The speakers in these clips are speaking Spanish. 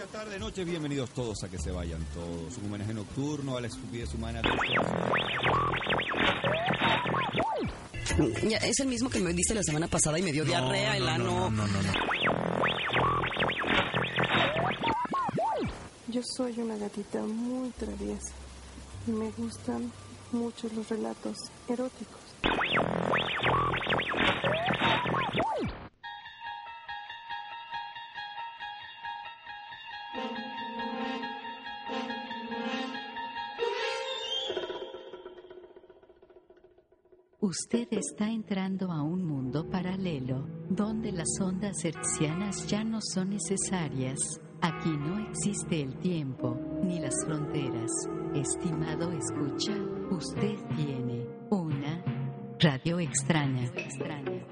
día, tarde, noche, bienvenidos todos a que se vayan todos. Un homenaje nocturno a la estupidez humana. Ya, es el mismo que me diste la semana pasada y me dio diarrea, el ano. no, no, no, no. Yo soy una gatita muy traviesa y me gustan mucho los relatos eróticos. Usted está entrando a un mundo paralelo, donde las ondas hertzianas ya no son necesarias. Aquí no existe el tiempo, ni las fronteras. Estimado escucha, usted tiene una radio extraña. extraña.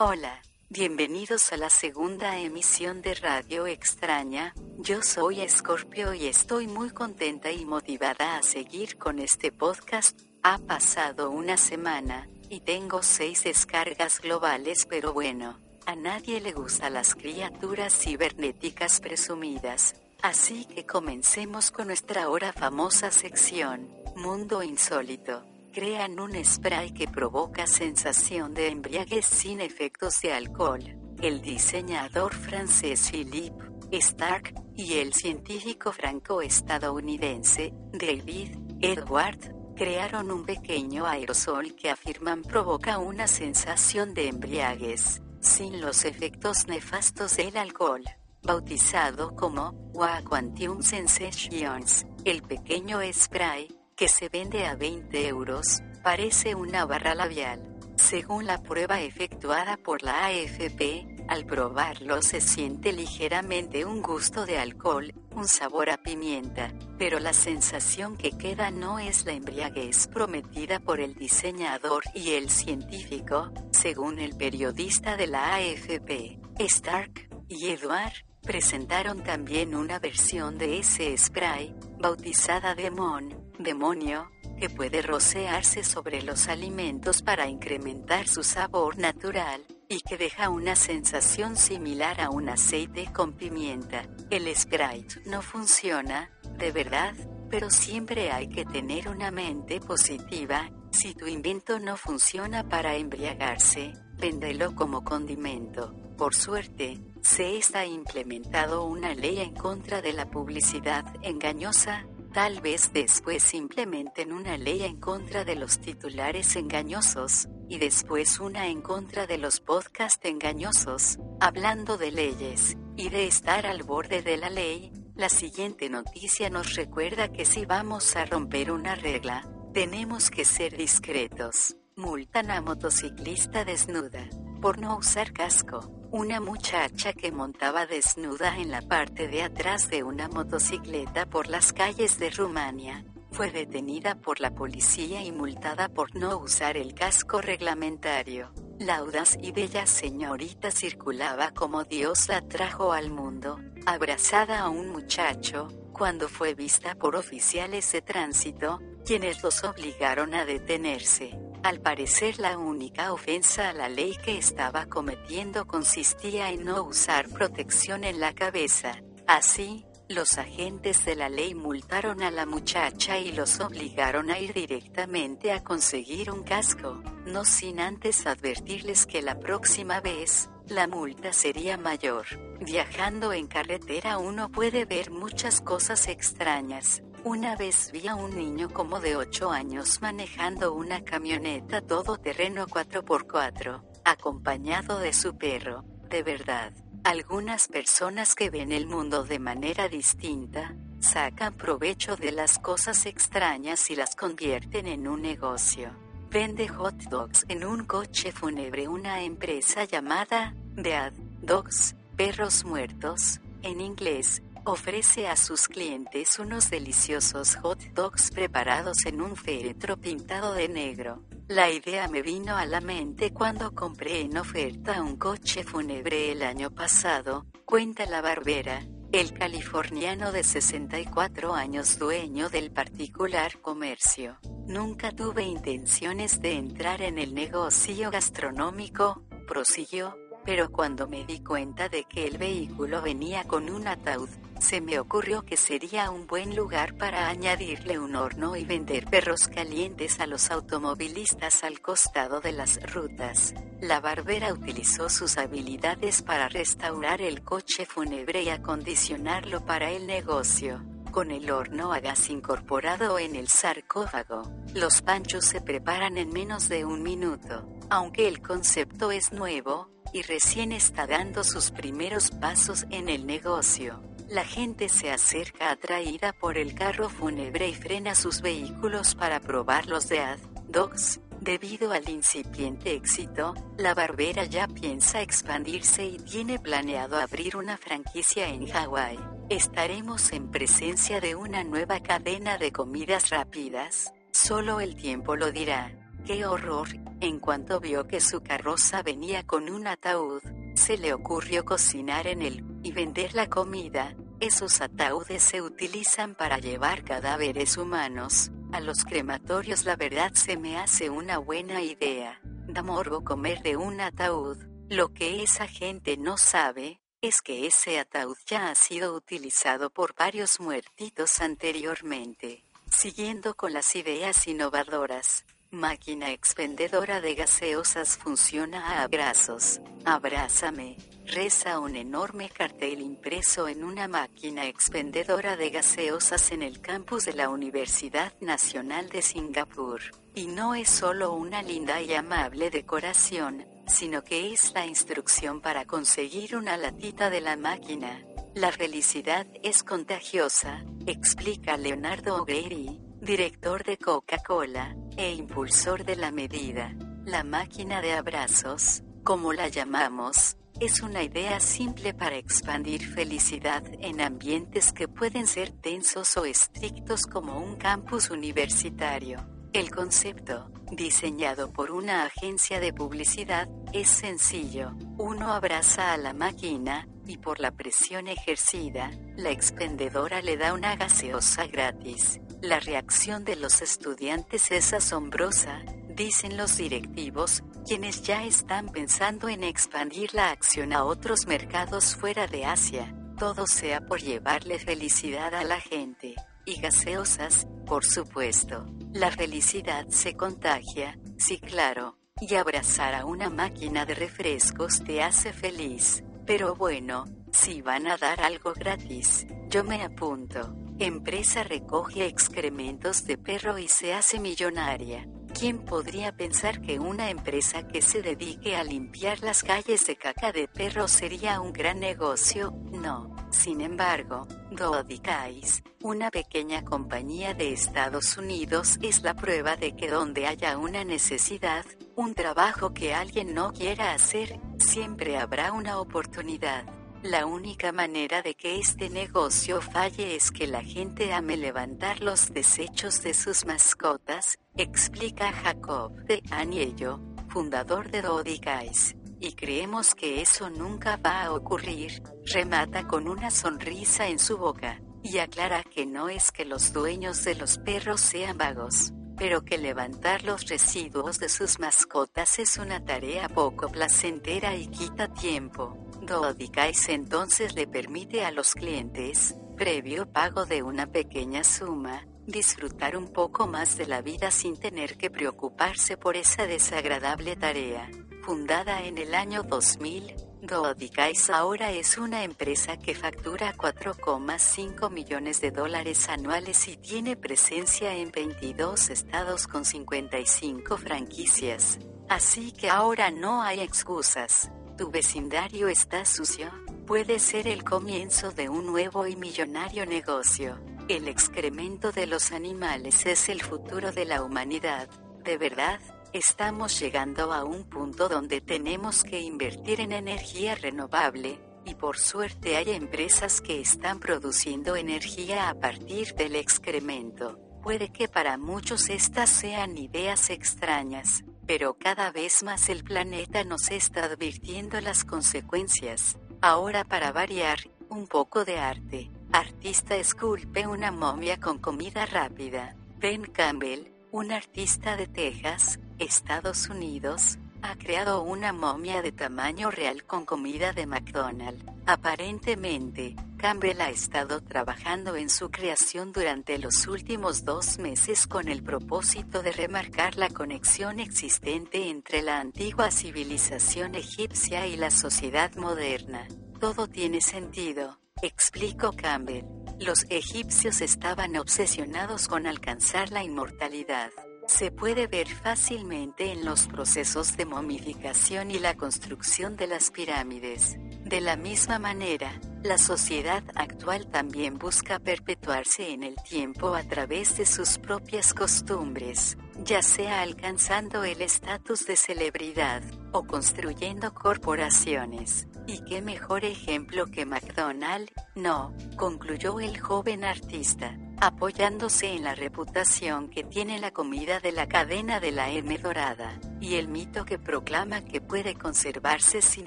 Hola, bienvenidos a la segunda emisión de Radio Extraña. Yo soy Escorpio y estoy muy contenta y motivada a seguir con este podcast. Ha pasado una semana y tengo seis descargas globales, pero bueno, a nadie le gustan las criaturas cibernéticas presumidas. Así que comencemos con nuestra ahora famosa sección, Mundo Insólito crean un spray que provoca sensación de embriaguez sin efectos de alcohol. El diseñador francés Philippe Stark y el científico franco-estadounidense David Edward crearon un pequeño aerosol que afirman provoca una sensación de embriaguez, sin los efectos nefastos del alcohol. Bautizado como Wa Quantum Sensations, el pequeño spray que se vende a 20 euros, parece una barra labial. Según la prueba efectuada por la AFP, al probarlo se siente ligeramente un gusto de alcohol, un sabor a pimienta, pero la sensación que queda no es la embriaguez prometida por el diseñador y el científico, según el periodista de la AFP, Stark y Edward, presentaron también una versión de ese spray, bautizada Demon, demonio, que puede rociarse sobre los alimentos para incrementar su sabor natural, y que deja una sensación similar a un aceite con pimienta. El Sprite no funciona, de verdad, pero siempre hay que tener una mente positiva. Si tu invento no funciona para embriagarse, véndelo como condimento. Por suerte, se está implementado una ley en contra de la publicidad engañosa, Tal vez después simplemente una ley en contra de los titulares engañosos, y después una en contra de los podcasts engañosos. Hablando de leyes, y de estar al borde de la ley, la siguiente noticia nos recuerda que si vamos a romper una regla, tenemos que ser discretos. Multan a motociclista desnuda, por no usar casco. Una muchacha que montaba desnuda en la parte de atrás de una motocicleta por las calles de Rumania, fue detenida por la policía y multada por no usar el casco reglamentario. La audaz y bella señorita circulaba como Dios la trajo al mundo, abrazada a un muchacho, cuando fue vista por oficiales de tránsito, quienes los obligaron a detenerse. Al parecer la única ofensa a la ley que estaba cometiendo consistía en no usar protección en la cabeza. Así, los agentes de la ley multaron a la muchacha y los obligaron a ir directamente a conseguir un casco, no sin antes advertirles que la próxima vez, la multa sería mayor. Viajando en carretera uno puede ver muchas cosas extrañas. Una vez vi a un niño como de 8 años manejando una camioneta todoterreno 4x4, acompañado de su perro, de verdad. Algunas personas que ven el mundo de manera distinta, sacan provecho de las cosas extrañas y las convierten en un negocio. Vende hot dogs en un coche fúnebre una empresa llamada Dead Dogs, perros muertos, en inglés, ofrece a sus clientes unos deliciosos hot dogs preparados en un féretro pintado de negro. La idea me vino a la mente cuando compré en oferta un coche fúnebre el año pasado, cuenta la barbera, el californiano de 64 años dueño del particular comercio. Nunca tuve intenciones de entrar en el negocio gastronómico, prosiguió, pero cuando me di cuenta de que el vehículo venía con un ataúd, se me ocurrió que sería un buen lugar para añadirle un horno y vender perros calientes a los automovilistas al costado de las rutas. La barbera utilizó sus habilidades para restaurar el coche fúnebre y acondicionarlo para el negocio. Con el horno a gas incorporado en el sarcófago, los panchos se preparan en menos de un minuto. Aunque el concepto es nuevo, y recién está dando sus primeros pasos en el negocio. La gente se acerca atraída por el carro fúnebre y frena sus vehículos para probar los de Ad Dogs. Debido al incipiente éxito, la barbera ya piensa expandirse y tiene planeado abrir una franquicia en Hawái. Estaremos en presencia de una nueva cadena de comidas rápidas. Solo el tiempo lo dirá. ¡Qué horror! En cuanto vio que su carroza venía con un ataúd, se le ocurrió cocinar en él y vender la comida. Esos ataúdes se utilizan para llevar cadáveres humanos. A los crematorios la verdad se me hace una buena idea. Da morbo comer de un ataúd. Lo que esa gente no sabe, es que ese ataúd ya ha sido utilizado por varios muertitos anteriormente. Siguiendo con las ideas innovadoras, Máquina expendedora de gaseosas funciona a abrazos. Abrázame. Reza un enorme cartel impreso en una máquina expendedora de gaseosas en el campus de la Universidad Nacional de Singapur. Y no es solo una linda y amable decoración, sino que es la instrucción para conseguir una latita de la máquina. La felicidad es contagiosa, explica Leonardo O'Grady, director de Coca-Cola, e impulsor de la medida. La máquina de abrazos, como la llamamos, es una idea simple para expandir felicidad en ambientes que pueden ser tensos o estrictos como un campus universitario. El concepto, diseñado por una agencia de publicidad, es sencillo. Uno abraza a la máquina, y por la presión ejercida, la expendedora le da una gaseosa gratis. La reacción de los estudiantes es asombrosa, dicen los directivos, quienes ya están pensando en expandir la acción a otros mercados fuera de Asia, todo sea por llevarle felicidad a la gente. Y gaseosas, por supuesto. La felicidad se contagia, sí claro, y abrazar a una máquina de refrescos te hace feliz. Pero bueno, si van a dar algo gratis, yo me apunto. Empresa recoge excrementos de perro y se hace millonaria. ¿Quién podría pensar que una empresa que se dedique a limpiar las calles de caca de perro sería un gran negocio? No. Sin embargo, Dodicais, una pequeña compañía de Estados Unidos, es la prueba de que donde haya una necesidad, un trabajo que alguien no quiera hacer, siempre habrá una oportunidad. La única manera de que este negocio falle es que la gente ame levantar los desechos de sus mascotas, explica Jacob de Aniello, fundador de Dodicais. Y creemos que eso nunca va a ocurrir, remata con una sonrisa en su boca, y aclara que no es que los dueños de los perros sean vagos, pero que levantar los residuos de sus mascotas es una tarea poco placentera y quita tiempo. Dodicais entonces le permite a los clientes, previo pago de una pequeña suma, disfrutar un poco más de la vida sin tener que preocuparse por esa desagradable tarea. Fundada en el año 2000, Dodicais ahora es una empresa que factura 4,5 millones de dólares anuales y tiene presencia en 22 estados con 55 franquicias. Así que ahora no hay excusas tu vecindario está sucio, puede ser el comienzo de un nuevo y millonario negocio. El excremento de los animales es el futuro de la humanidad. De verdad, estamos llegando a un punto donde tenemos que invertir en energía renovable, y por suerte hay empresas que están produciendo energía a partir del excremento. Puede que para muchos estas sean ideas extrañas, pero cada vez más el planeta nos está advirtiendo las consecuencias. Ahora para variar, un poco de arte. Artista esculpe una momia con comida rápida. Ben Campbell, un artista de Texas, Estados Unidos, ha creado una momia de tamaño real con comida de McDonald's. Aparentemente, Campbell ha estado trabajando en su creación durante los últimos dos meses con el propósito de remarcar la conexión existente entre la antigua civilización egipcia y la sociedad moderna. Todo tiene sentido, explicó Campbell. Los egipcios estaban obsesionados con alcanzar la inmortalidad. Se puede ver fácilmente en los procesos de momificación y la construcción de las pirámides. De la misma manera, la sociedad actual también busca perpetuarse en el tiempo a través de sus propias costumbres, ya sea alcanzando el estatus de celebridad o construyendo corporaciones. ¿Y qué mejor ejemplo que McDonald? No, concluyó el joven artista, apoyándose en la reputación que tiene la comida de la cadena de la M dorada, y el mito que proclama que puede conservarse sin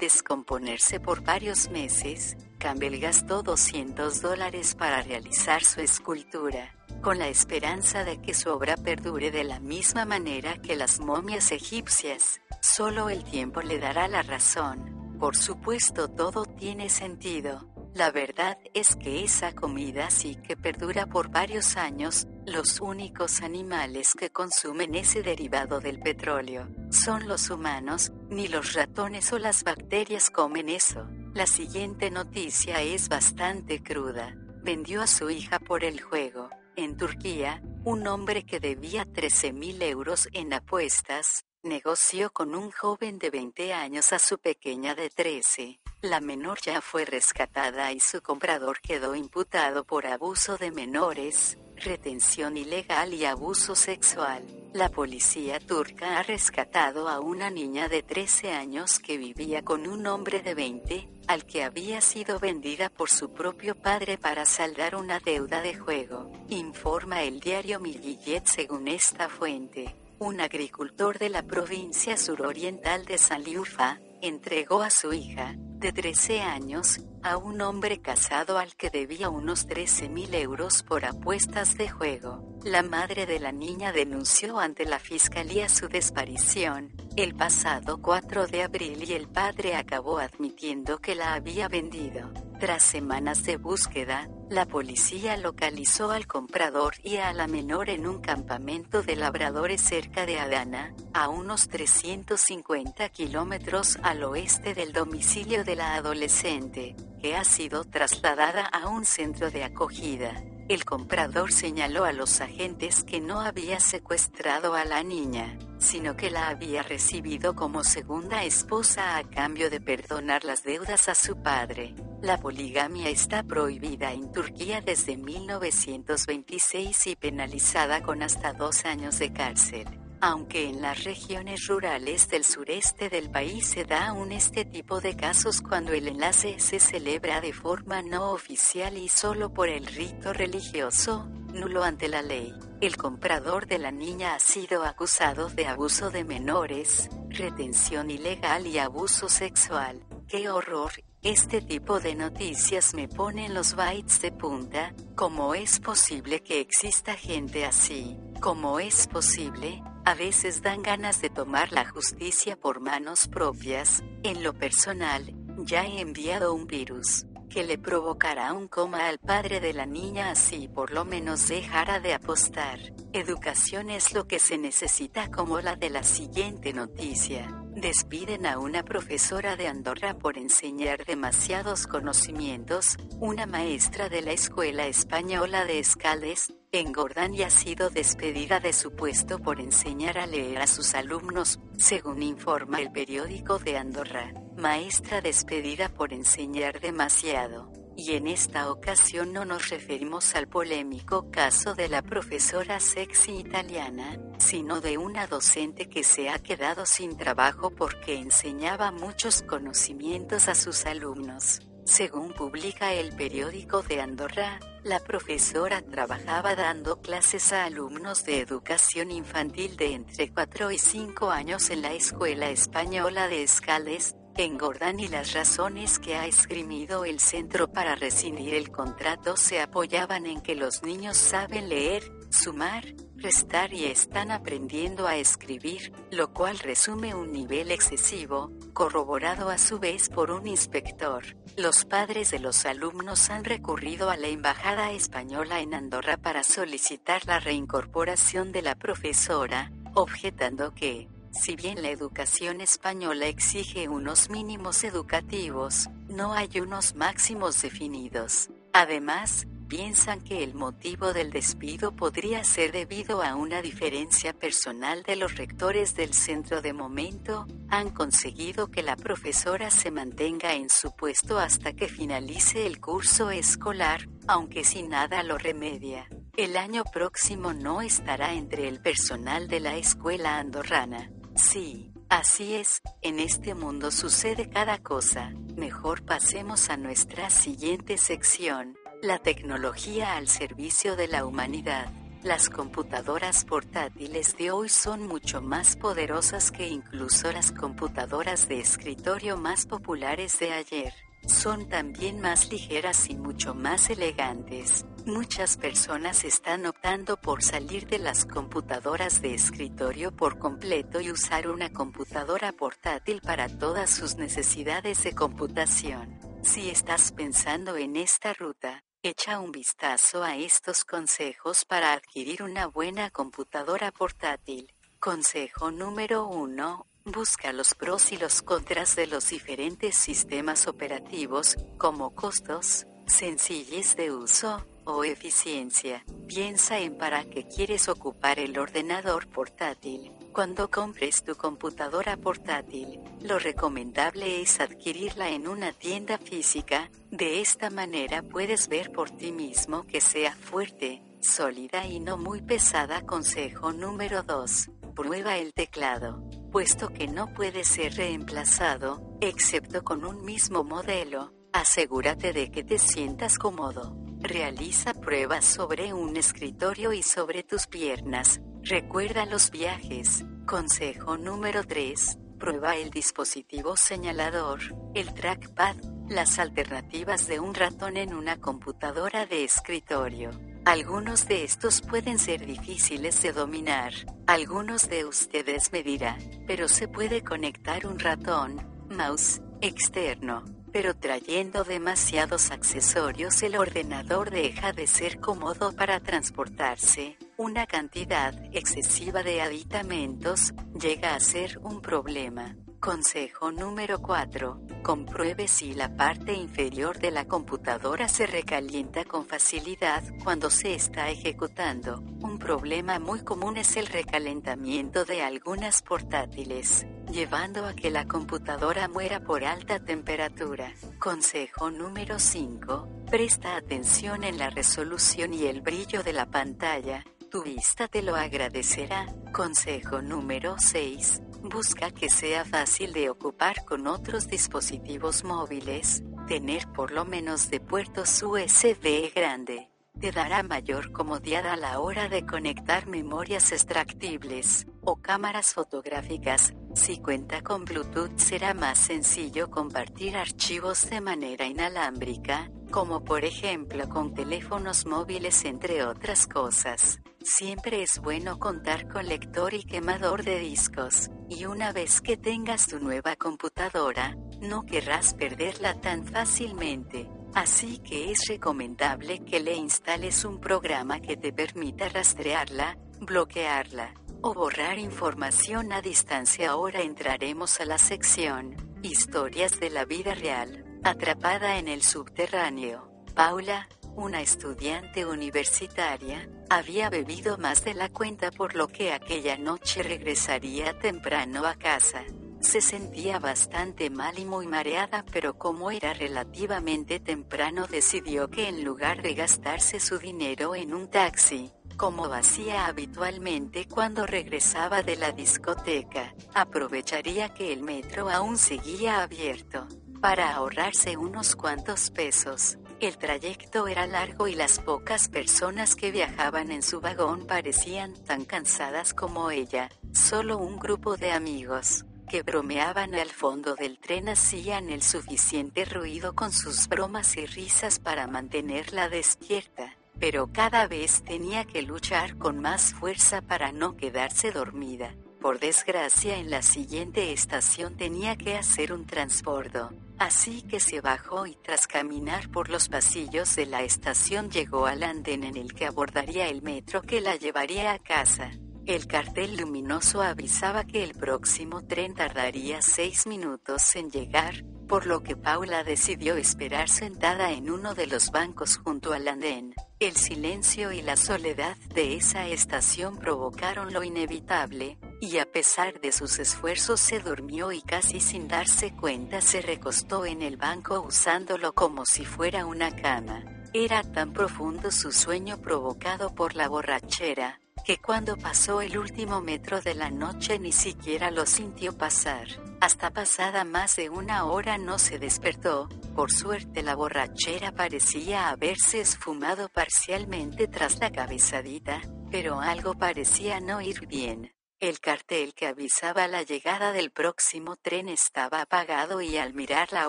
descomponerse por varios meses, Campbell gastó 200 dólares para realizar su escultura, con la esperanza de que su obra perdure de la misma manera que las momias egipcias. Solo el tiempo le dará la razón. Por supuesto todo tiene sentido. La verdad es que esa comida sí que perdura por varios años, los únicos animales que consumen ese derivado del petróleo son los humanos, ni los ratones o las bacterias comen eso. La siguiente noticia es bastante cruda. Vendió a su hija por el juego. En Turquía, un hombre que debía 13.000 euros en apuestas, negoció con un joven de 20 años a su pequeña de 13. La menor ya fue rescatada y su comprador quedó imputado por abuso de menores, retención ilegal y abuso sexual. La policía turca ha rescatado a una niña de 13 años que vivía con un hombre de 20, al que había sido vendida por su propio padre para saldar una deuda de juego, informa el diario Millet según esta fuente un agricultor de la provincia suroriental de Saliufa, entregó a su hija, de 13 años, a un hombre casado al que debía unos 13 mil euros por apuestas de juego. La madre de la niña denunció ante la fiscalía su desaparición, el pasado 4 de abril y el padre acabó admitiendo que la había vendido. Tras semanas de búsqueda, la policía localizó al comprador y a la menor en un campamento de labradores cerca de Adana, a unos 350 kilómetros al oeste del domicilio de la adolescente, que ha sido trasladada a un centro de acogida. El comprador señaló a los agentes que no había secuestrado a la niña, sino que la había recibido como segunda esposa a cambio de perdonar las deudas a su padre. La poligamia está prohibida en Turquía desde 1926 y penalizada con hasta dos años de cárcel. Aunque en las regiones rurales del sureste del país se da aún este tipo de casos cuando el enlace se celebra de forma no oficial y solo por el rito religioso, nulo ante la ley. El comprador de la niña ha sido acusado de abuso de menores, retención ilegal y abuso sexual. ¡Qué horror! Este tipo de noticias me ponen los bytes de punta. ¿Cómo es posible que exista gente así? ¿Cómo es posible? A veces dan ganas de tomar la justicia por manos propias. En lo personal, ya he enviado un virus que le provocará un coma al padre de la niña así por lo menos dejará de apostar. Educación es lo que se necesita como la de la siguiente noticia. Despiden a una profesora de Andorra por enseñar demasiados conocimientos, una maestra de la Escuela Española de Escales, en y ha sido despedida de su puesto por enseñar a leer a sus alumnos, según informa el periódico de Andorra. Maestra despedida por enseñar demasiado. Y en esta ocasión no nos referimos al polémico caso de la profesora sexy italiana, sino de una docente que se ha quedado sin trabajo porque enseñaba muchos conocimientos a sus alumnos. Según publica el periódico de Andorra, la profesora trabajaba dando clases a alumnos de educación infantil de entre 4 y 5 años en la Escuela Española de Escales, engordan y las razones que ha esgrimido el centro para rescindir el contrato se apoyaban en que los niños saben leer, sumar, restar y están aprendiendo a escribir, lo cual resume un nivel excesivo, corroborado a su vez por un inspector. Los padres de los alumnos han recurrido a la Embajada Española en Andorra para solicitar la reincorporación de la profesora, objetando que, si bien la educación española exige unos mínimos educativos, no hay unos máximos definidos. Además, piensan que el motivo del despido podría ser debido a una diferencia personal de los rectores del centro de momento, han conseguido que la profesora se mantenga en su puesto hasta que finalice el curso escolar, aunque sin nada lo remedia. El año próximo no estará entre el personal de la escuela andorrana. Sí, así es, en este mundo sucede cada cosa. Mejor pasemos a nuestra siguiente sección, la tecnología al servicio de la humanidad. Las computadoras portátiles de hoy son mucho más poderosas que incluso las computadoras de escritorio más populares de ayer. Son también más ligeras y mucho más elegantes. Muchas personas están optando por salir de las computadoras de escritorio por completo y usar una computadora portátil para todas sus necesidades de computación. Si estás pensando en esta ruta, echa un vistazo a estos consejos para adquirir una buena computadora portátil. Consejo número 1. Busca los pros y los contras de los diferentes sistemas operativos, como costos, sencillez de uso, o eficiencia. Piensa en para qué quieres ocupar el ordenador portátil. Cuando compres tu computadora portátil, lo recomendable es adquirirla en una tienda física, de esta manera puedes ver por ti mismo que sea fuerte, sólida y no muy pesada. Consejo número 2. Prueba el teclado, puesto que no puede ser reemplazado, excepto con un mismo modelo, asegúrate de que te sientas cómodo. Realiza pruebas sobre un escritorio y sobre tus piernas. Recuerda los viajes. Consejo número 3. Prueba el dispositivo señalador, el trackpad, las alternativas de un ratón en una computadora de escritorio. Algunos de estos pueden ser difíciles de dominar, algunos de ustedes me dirán, pero se puede conectar un ratón, mouse, externo, pero trayendo demasiados accesorios el ordenador deja de ser cómodo para transportarse. Una cantidad excesiva de aditamentos llega a ser un problema. Consejo número 4. Compruebe si la parte inferior de la computadora se recalienta con facilidad cuando se está ejecutando. Un problema muy común es el recalentamiento de algunas portátiles, llevando a que la computadora muera por alta temperatura. Consejo número 5. Presta atención en la resolución y el brillo de la pantalla. Tu vista te lo agradecerá. Consejo número 6 Busca que sea fácil de ocupar con otros dispositivos móviles, tener por lo menos de puertos USB grande. Te dará mayor comodidad a la hora de conectar memorias extractibles o cámaras fotográficas. Si cuenta con Bluetooth será más sencillo compartir archivos de manera inalámbrica, como por ejemplo con teléfonos móviles entre otras cosas. Siempre es bueno contar con lector y quemador de discos, y una vez que tengas tu nueva computadora, no querrás perderla tan fácilmente. Así que es recomendable que le instales un programa que te permita rastrearla, bloquearla o borrar información a distancia. Ahora entraremos a la sección, Historias de la vida real, atrapada en el subterráneo. Paula, una estudiante universitaria, había bebido más de la cuenta por lo que aquella noche regresaría temprano a casa. Se sentía bastante mal y muy mareada, pero como era relativamente temprano decidió que en lugar de gastarse su dinero en un taxi, como hacía habitualmente cuando regresaba de la discoteca, aprovecharía que el metro aún seguía abierto, para ahorrarse unos cuantos pesos. El trayecto era largo y las pocas personas que viajaban en su vagón parecían tan cansadas como ella, solo un grupo de amigos que bromeaban al fondo del tren hacían el suficiente ruido con sus bromas y risas para mantenerla despierta, pero cada vez tenía que luchar con más fuerza para no quedarse dormida. Por desgracia en la siguiente estación tenía que hacer un transbordo, así que se bajó y tras caminar por los pasillos de la estación llegó al andén en el que abordaría el metro que la llevaría a casa. El cartel luminoso avisaba que el próximo tren tardaría seis minutos en llegar, por lo que Paula decidió esperar sentada en uno de los bancos junto al andén. El silencio y la soledad de esa estación provocaron lo inevitable, y a pesar de sus esfuerzos se durmió y casi sin darse cuenta se recostó en el banco usándolo como si fuera una cama. Era tan profundo su sueño provocado por la borrachera, que cuando pasó el último metro de la noche ni siquiera lo sintió pasar. Hasta pasada más de una hora no se despertó, por suerte la borrachera parecía haberse esfumado parcialmente tras la cabezadita, pero algo parecía no ir bien. El cartel que avisaba la llegada del próximo tren estaba apagado y al mirar la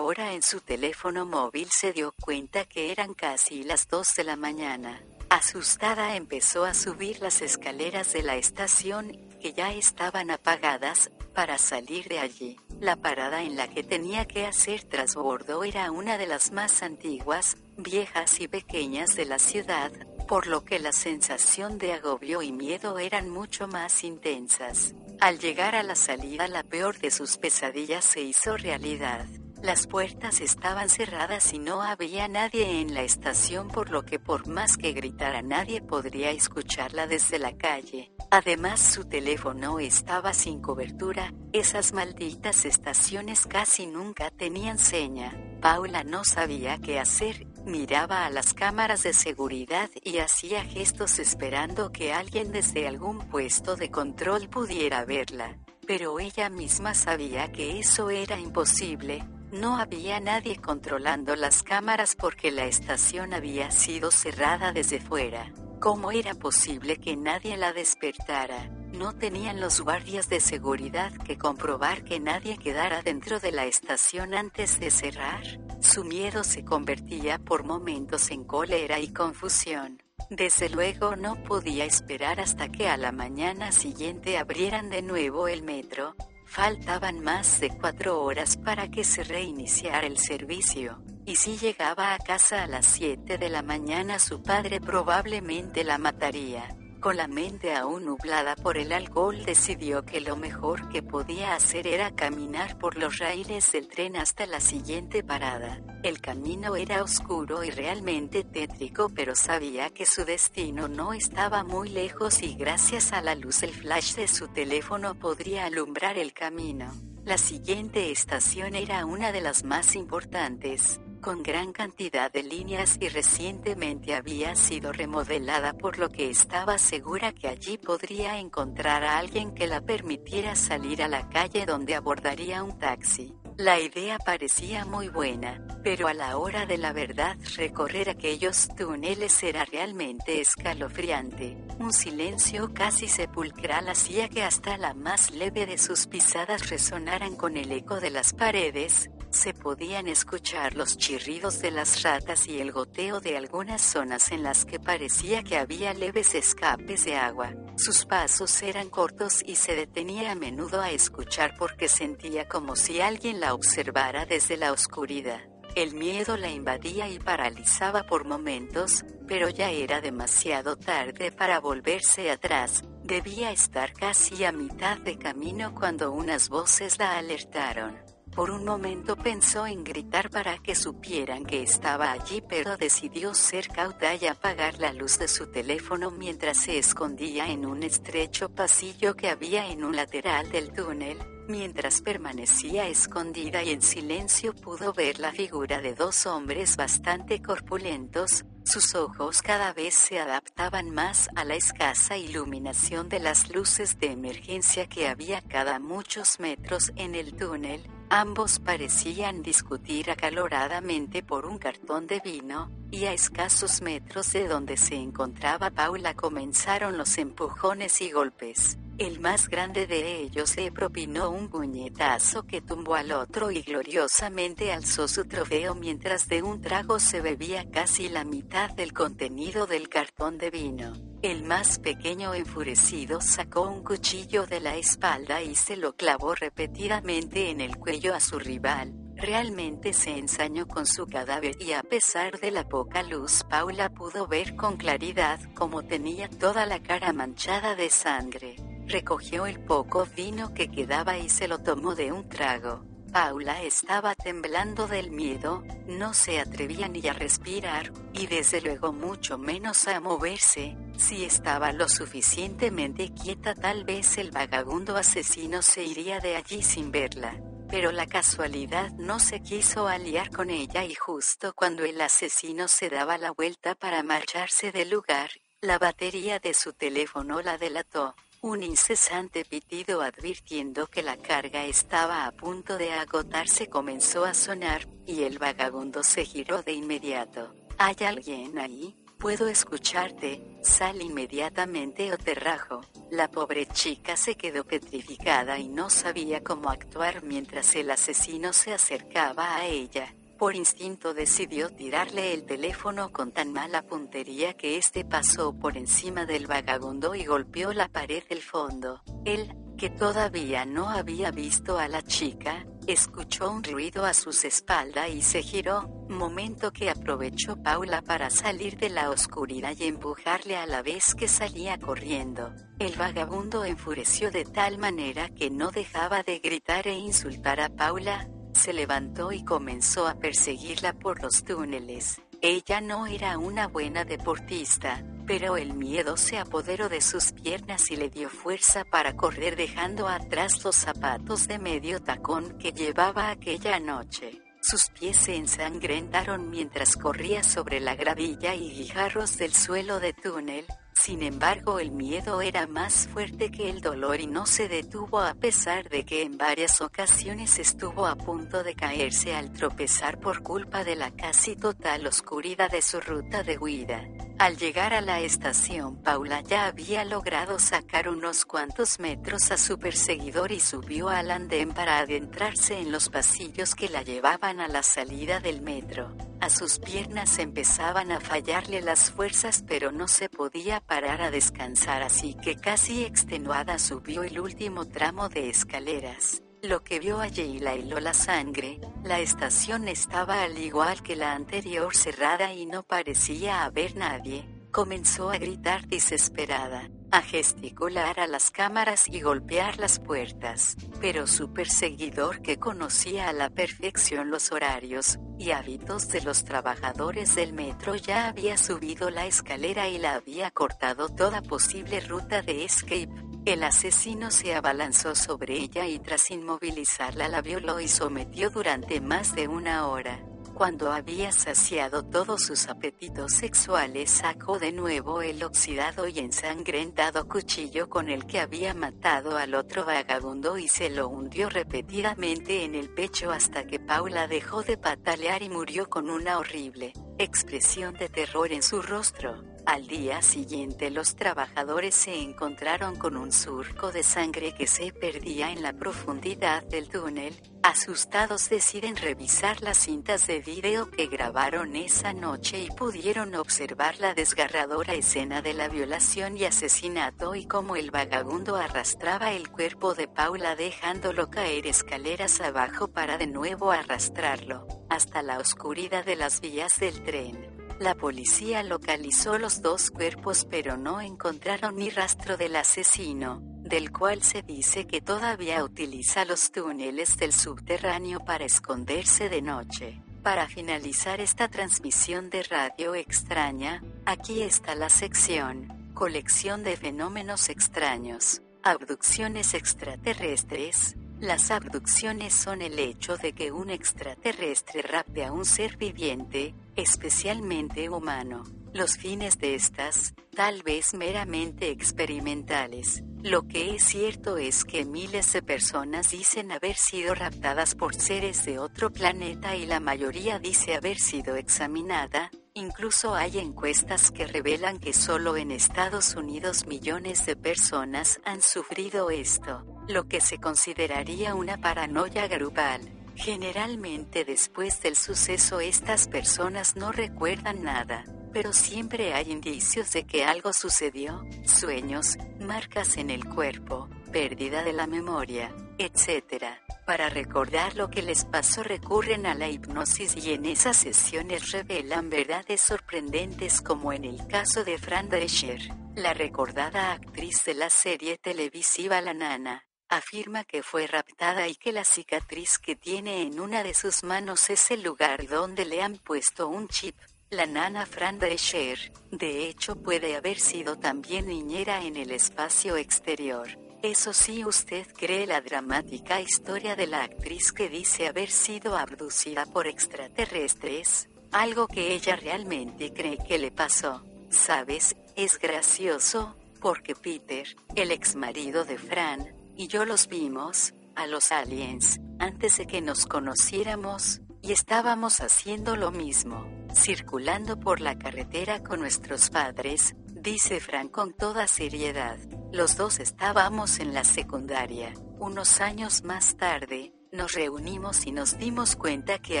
hora en su teléfono móvil se dio cuenta que eran casi las dos de la mañana. Asustada empezó a subir las escaleras de la estación, que ya estaban apagadas, para salir de allí. La parada en la que tenía que hacer trasbordo era una de las más antiguas, viejas y pequeñas de la ciudad, por lo que la sensación de agobio y miedo eran mucho más intensas. Al llegar a la salida la peor de sus pesadillas se hizo realidad. Las puertas estaban cerradas y no había nadie en la estación por lo que por más que gritara nadie podría escucharla desde la calle. Además su teléfono estaba sin cobertura, esas malditas estaciones casi nunca tenían seña. Paula no sabía qué hacer, miraba a las cámaras de seguridad y hacía gestos esperando que alguien desde algún puesto de control pudiera verla. Pero ella misma sabía que eso era imposible, no había nadie controlando las cámaras porque la estación había sido cerrada desde fuera. ¿Cómo era posible que nadie la despertara? ¿No tenían los guardias de seguridad que comprobar que nadie quedara dentro de la estación antes de cerrar? Su miedo se convertía por momentos en cólera y confusión. Desde luego no podía esperar hasta que a la mañana siguiente abrieran de nuevo el metro, Faltaban más de cuatro horas para que se reiniciara el servicio, y si llegaba a casa a las siete de la mañana su padre probablemente la mataría. Con la mente aún nublada por el alcohol decidió que lo mejor que podía hacer era caminar por los raíles del tren hasta la siguiente parada. El camino era oscuro y realmente tétrico pero sabía que su destino no estaba muy lejos y gracias a la luz el flash de su teléfono podría alumbrar el camino. La siguiente estación era una de las más importantes, con gran cantidad de líneas y recientemente había sido remodelada por lo que estaba segura que allí podría encontrar a alguien que la permitiera salir a la calle donde abordaría un taxi. La idea parecía muy buena, pero a la hora de la verdad recorrer aquellos túneles era realmente escalofriante. Un silencio casi sepulcral hacía que hasta la más leve de sus pisadas resonaran con el eco de las paredes, se podían escuchar los chirridos de las ratas y el goteo de algunas zonas en las que parecía que había leves escapes de agua. Sus pasos eran cortos y se detenía a menudo a escuchar porque sentía como si alguien la observara desde la oscuridad. El miedo la invadía y paralizaba por momentos, pero ya era demasiado tarde para volverse atrás. Debía estar casi a mitad de camino cuando unas voces la alertaron. Por un momento pensó en gritar para que supieran que estaba allí, pero decidió ser cauta y apagar la luz de su teléfono mientras se escondía en un estrecho pasillo que había en un lateral del túnel. Mientras permanecía escondida y en silencio pudo ver la figura de dos hombres bastante corpulentos, sus ojos cada vez se adaptaban más a la escasa iluminación de las luces de emergencia que había cada muchos metros en el túnel, Ambos parecían discutir acaloradamente por un cartón de vino, y a escasos metros de donde se encontraba Paula comenzaron los empujones y golpes. El más grande de ellos le propinó un puñetazo que tumbó al otro y gloriosamente alzó su trofeo mientras de un trago se bebía casi la mitad del contenido del cartón de vino. El más pequeño enfurecido sacó un cuchillo de la espalda y se lo clavó repetidamente en el cuello a su rival. Realmente se ensañó con su cadáver y a pesar de la poca luz Paula pudo ver con claridad cómo tenía toda la cara manchada de sangre. Recogió el poco vino que quedaba y se lo tomó de un trago. Paula estaba temblando del miedo, no se atrevía ni a respirar, y desde luego mucho menos a moverse, si estaba lo suficientemente quieta tal vez el vagabundo asesino se iría de allí sin verla. Pero la casualidad no se quiso aliar con ella y justo cuando el asesino se daba la vuelta para marcharse del lugar, la batería de su teléfono la delató. Un incesante pitido advirtiendo que la carga estaba a punto de agotarse comenzó a sonar, y el vagabundo se giró de inmediato. ¿Hay alguien ahí? Puedo escucharte, sal inmediatamente o te rajo. La pobre chica se quedó petrificada y no sabía cómo actuar mientras el asesino se acercaba a ella. Por instinto decidió tirarle el teléfono con tan mala puntería que este pasó por encima del vagabundo y golpeó la pared del fondo. Él, que todavía no había visto a la chica, escuchó un ruido a sus espaldas y se giró, momento que aprovechó Paula para salir de la oscuridad y empujarle a la vez que salía corriendo. El vagabundo enfureció de tal manera que no dejaba de gritar e insultar a Paula, se levantó y comenzó a perseguirla por los túneles. Ella no era una buena deportista, pero el miedo se apoderó de sus piernas y le dio fuerza para correr dejando atrás los zapatos de medio tacón que llevaba aquella noche. Sus pies se ensangrentaron mientras corría sobre la gravilla y guijarros del suelo de túnel, sin embargo, el miedo era más fuerte que el dolor y no se detuvo a pesar de que en varias ocasiones estuvo a punto de caerse al tropezar por culpa de la casi total oscuridad de su ruta de huida. Al llegar a la estación, Paula ya había logrado sacar unos cuantos metros a su perseguidor y subió al andén para adentrarse en los pasillos que la llevaban a la salida del metro. A sus piernas empezaban a fallarle las fuerzas pero no se podía parar a descansar así que casi extenuada subió el último tramo de escaleras. Lo que vio allí la heló la sangre, la estación estaba al igual que la anterior cerrada y no parecía haber nadie. Comenzó a gritar desesperada a gesticular a las cámaras y golpear las puertas, pero su perseguidor que conocía a la perfección los horarios y hábitos de los trabajadores del metro ya había subido la escalera y la había cortado toda posible ruta de escape. El asesino se abalanzó sobre ella y tras inmovilizarla la violó y sometió durante más de una hora. Cuando había saciado todos sus apetitos sexuales, sacó de nuevo el oxidado y ensangrentado cuchillo con el que había matado al otro vagabundo y se lo hundió repetidamente en el pecho hasta que Paula dejó de patalear y murió con una horrible expresión de terror en su rostro. Al día siguiente los trabajadores se encontraron con un surco de sangre que se perdía en la profundidad del túnel. Asustados deciden revisar las cintas de video que grabaron esa noche y pudieron observar la desgarradora escena de la violación y asesinato y cómo el vagabundo arrastraba el cuerpo de Paula dejándolo caer escaleras abajo para de nuevo arrastrarlo, hasta la oscuridad de las vías del tren. La policía localizó los dos cuerpos pero no encontraron ni rastro del asesino, del cual se dice que todavía utiliza los túneles del subterráneo para esconderse de noche. Para finalizar esta transmisión de radio extraña, aquí está la sección, colección de fenómenos extraños, abducciones extraterrestres, las abducciones son el hecho de que un extraterrestre rapte a un ser viviente, especialmente humano. Los fines de estas, tal vez meramente experimentales. Lo que es cierto es que miles de personas dicen haber sido raptadas por seres de otro planeta y la mayoría dice haber sido examinada, Incluso hay encuestas que revelan que solo en Estados Unidos millones de personas han sufrido esto, lo que se consideraría una paranoia grupal. Generalmente después del suceso estas personas no recuerdan nada, pero siempre hay indicios de que algo sucedió, sueños, marcas en el cuerpo, pérdida de la memoria, etc. Para recordar lo que les pasó recurren a la hipnosis y en esas sesiones revelan verdades sorprendentes como en el caso de Fran Drescher, la recordada actriz de la serie televisiva La Nana. Afirma que fue raptada y que la cicatriz que tiene en una de sus manos es el lugar donde le han puesto un chip. La nana Fran Drescher, de hecho, puede haber sido también niñera en el espacio exterior. Eso sí, usted cree la dramática historia de la actriz que dice haber sido abducida por extraterrestres, algo que ella realmente cree que le pasó. ¿Sabes? Es gracioso, porque Peter, el ex marido de Fran, y yo los vimos, a los aliens, antes de que nos conociéramos, y estábamos haciendo lo mismo, circulando por la carretera con nuestros padres, dice Fran con toda seriedad. Los dos estábamos en la secundaria. Unos años más tarde, nos reunimos y nos dimos cuenta que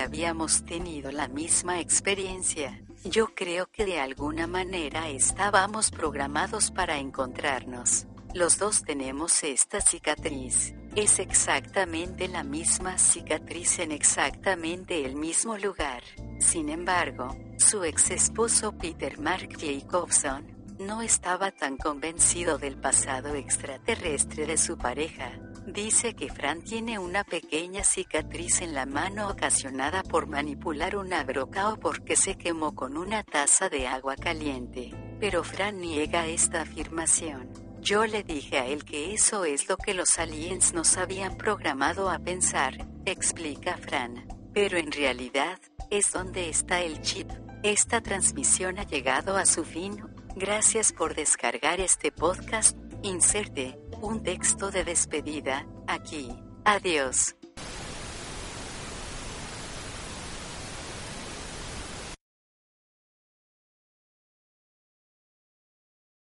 habíamos tenido la misma experiencia. Yo creo que de alguna manera estábamos programados para encontrarnos. Los dos tenemos esta cicatriz. Es exactamente la misma cicatriz en exactamente el mismo lugar. Sin embargo, su ex esposo Peter Mark Jacobson no estaba tan convencido del pasado extraterrestre de su pareja. Dice que Fran tiene una pequeña cicatriz en la mano ocasionada por manipular una broca porque se quemó con una taza de agua caliente. Pero Fran niega esta afirmación. Yo le dije a él que eso es lo que los aliens nos habían programado a pensar, explica Fran. Pero en realidad, es donde está el chip. Esta transmisión ha llegado a su fin Gracias por descargar este podcast. Inserte un texto de despedida aquí. Adiós.